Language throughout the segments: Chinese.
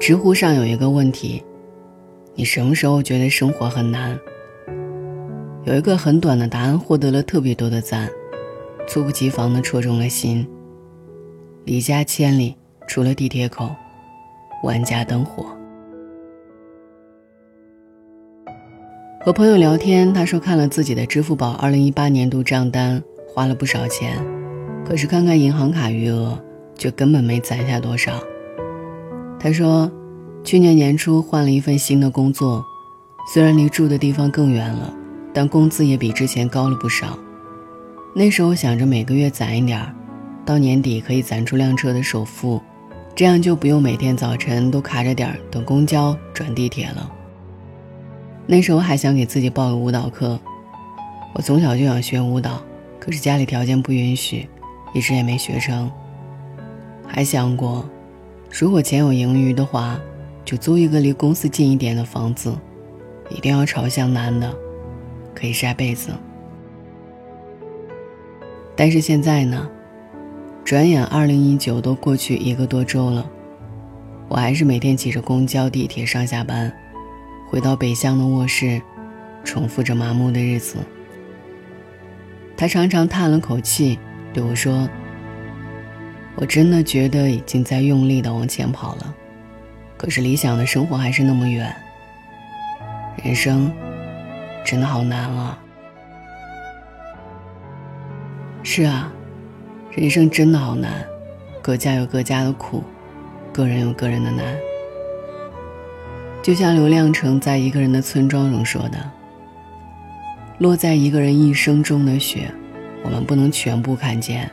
知乎上有一个问题：你什么时候觉得生活很难？有一个很短的答案获得了特别多的赞，猝不及防地戳中了心。离家千里，除了地铁口，万家灯火。和朋友聊天，他说看了自己的支付宝二零一八年度账单，花了不少钱，可是看看银行卡余额，却根本没攒下多少。他说，去年年初换了一份新的工作，虽然离住的地方更远了，但工资也比之前高了不少。那时候想着每个月攒一点儿，到年底可以攒出辆车的首付，这样就不用每天早晨都卡着点儿等公交转地铁了。那时候还想给自己报个舞蹈课，我从小就想学舞蹈，可是家里条件不允许，一直也没学成。还想过，如果钱有盈余的话，就租一个离公司近一点的房子，一定要朝向南的，可以晒被子。但是现在呢，转眼二零一九都过去一个多周了，我还是每天挤着公交、地铁上下班。回到北向的卧室，重复着麻木的日子。他常常叹了口气，对我说：“我真的觉得已经在用力的往前跑了，可是理想的生活还是那么远。人生真的好难啊！”是啊，人生真的好难，各家有各家的苦，个人有个人的难。就像刘亮程在一个人的村庄中说的：“落在一个人一生中的雪，我们不能全部看见。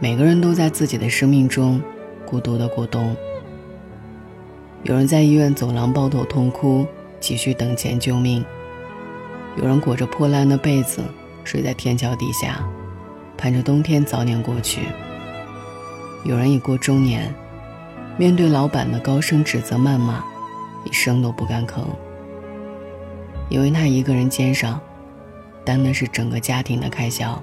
每个人都在自己的生命中孤独的过冬。有人在医院走廊抱头痛哭，急需等钱救命；有人裹着破烂的被子睡在天桥底下，盼着冬天早点过去；有人已过中年，面对老板的高声指责谩骂。”一声都不敢吭，因为他一个人肩上担的是整个家庭的开销。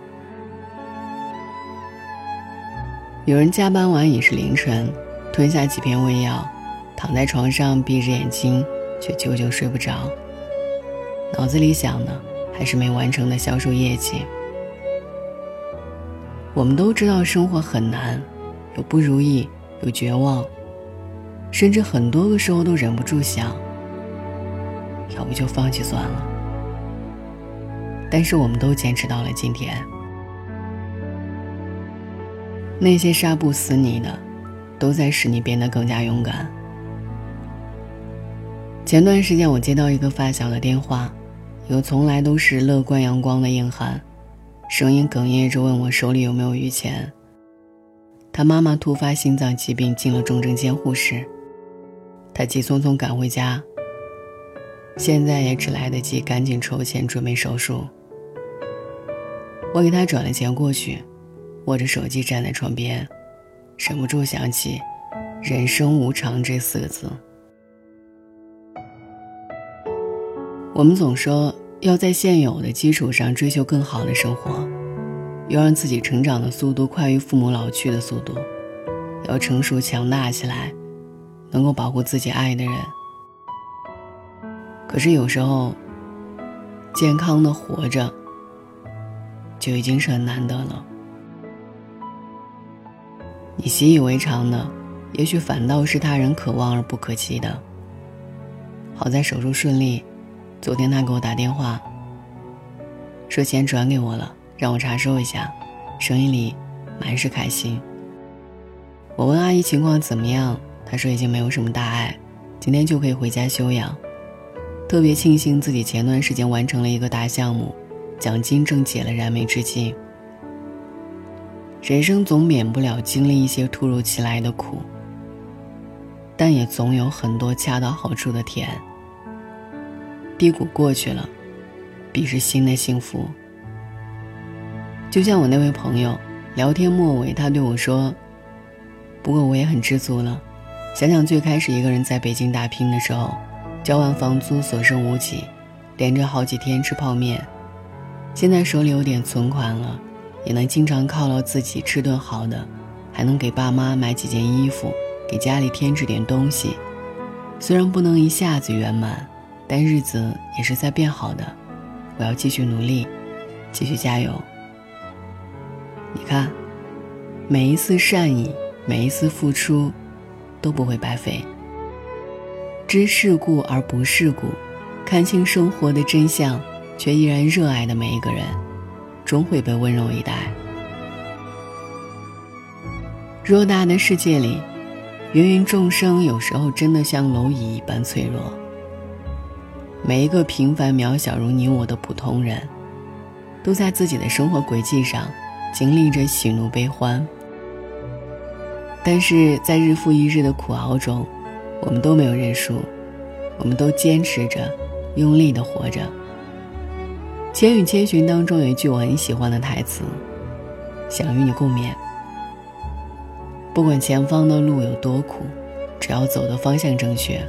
有人加班完已是凌晨，吞下几片胃药，躺在床上闭着眼睛，却久久睡不着。脑子里想的还是没完成的销售业绩。我们都知道生活很难，有不如意，有绝望。甚至很多个时候都忍不住想，要不就放弃算了。但是我们都坚持到了今天。那些杀不死你的，都在使你变得更加勇敢。前段时间我接到一个发小的电话，一个从来都是乐观阳光的硬汉，声音哽咽着问我手里有没有余钱。他妈妈突发心脏疾病进了重症监护室。他急匆匆赶回家，现在也只来得及赶紧筹钱准备手术。我给他转了钱过去，握着手机站在窗边，忍不住想起“人生无常”这四个字。我们总说要在现有的基础上追求更好的生活，要让自己成长的速度快于父母老去的速度，要成熟强大起来。能够保护自己爱的人，可是有时候，健康的活着就已经是很难得了。你习以为常的，也许反倒是他人可望而不可及的。好在手术顺利，昨天他给我打电话，说钱转给我了，让我查收一下，声音里满是开心。我问阿姨情况怎么样？他说已经没有什么大碍，今天就可以回家休养。特别庆幸自己前段时间完成了一个大项目，奖金正解了燃眉之急。人生总免不了经历一些突如其来的苦，但也总有很多恰到好处的甜。低谷过去了，必是新的幸福。就像我那位朋友，聊天末尾他对我说：“不过我也很知足了。”想想最开始一个人在北京打拼的时候，交完房租所剩无几，连着好几天吃泡面。现在手里有点存款了，也能经常犒劳自己吃顿好的，还能给爸妈买几件衣服，给家里添置点东西，虽然不能一下子圆满，但日子也是在变好的。我要继续努力，继续加油。你看，每一次善意，每一次付出，都不会白费。知世故而不世故，看清生活的真相，却依然热爱的每一个人，终会被温柔以待。偌大的世界里。芸芸众生有时候真的像蝼蚁一般脆弱。每一个平凡渺小如你我的普通人，都在自己的生活轨迹上经历着喜怒悲欢。但是在日复一日的苦熬中，我们都没有认输，我们都坚持着，用力的活着。《千与千寻》当中有一句我很喜欢的台词，想与你共勉。不管前方的路有多苦，只要走的方向正确，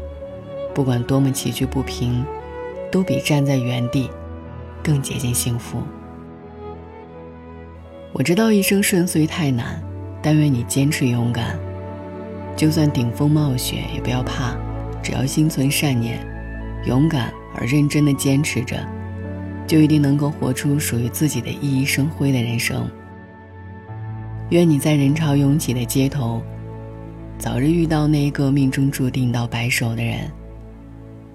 不管多么崎岖不平，都比站在原地更接近幸福。我知道一生顺遂太难，但愿你坚持勇敢，就算顶风冒雪也不要怕，只要心存善念，勇敢而认真的坚持着，就一定能够活出属于自己的熠熠生辉的人生。愿你在人潮拥挤的街头，早日遇到那一个命中注定到白首的人。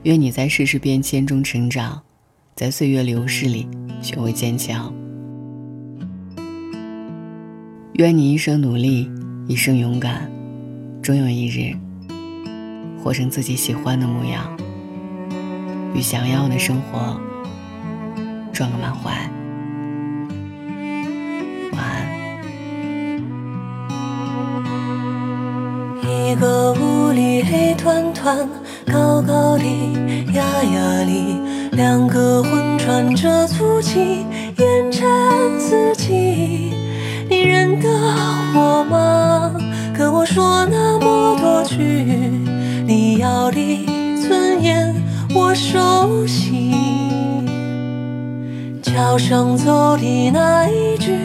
愿你在世事变迁中成长，在岁月流逝里学会坚强。愿你一生努力，一生勇敢，终有一日，活成自己喜欢的模样，与想要的生活撞个满怀。一个屋里黑团团，高高的，压压里，两个魂喘着粗气，烟尘四季。你认得我吗？跟我说那么多句，你要的尊严我熟悉。桥上走的那一句，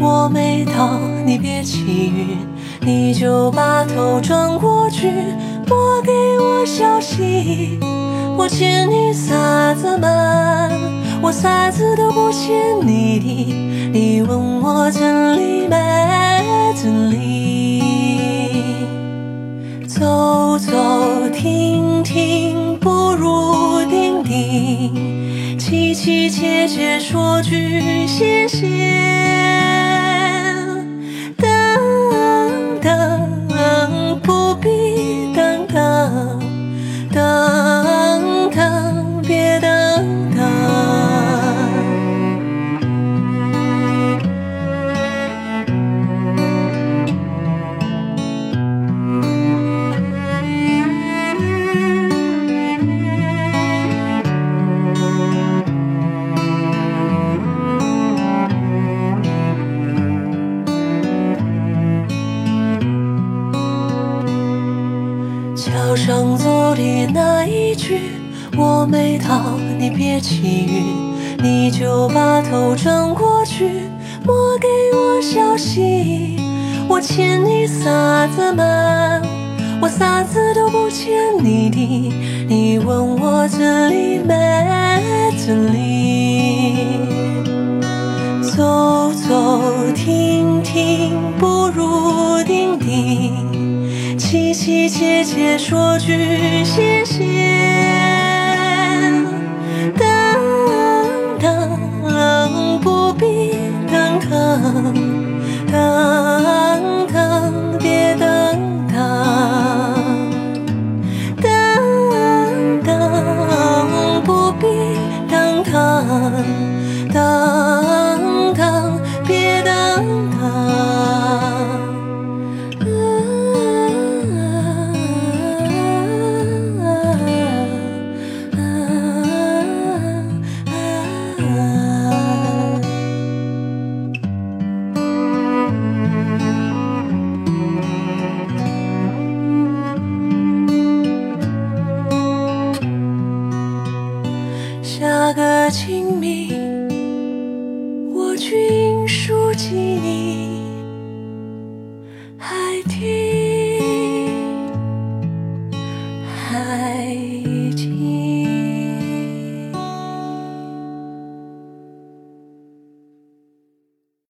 我没到，你别起晕。你就把头转过去，拨给我消息。我欠你啥子嘛？我啥子都不欠你的。你问我真理没真理？走走停停不如定定，凄凄切切说句谢谢。句，我没到，你别起晕，你就把头转过去，莫给我消息。我欠你啥子嘛？我啥子都不欠你的，你问我这里没这里？走走停停不如定定。凄凄切切说句谢谢，记你，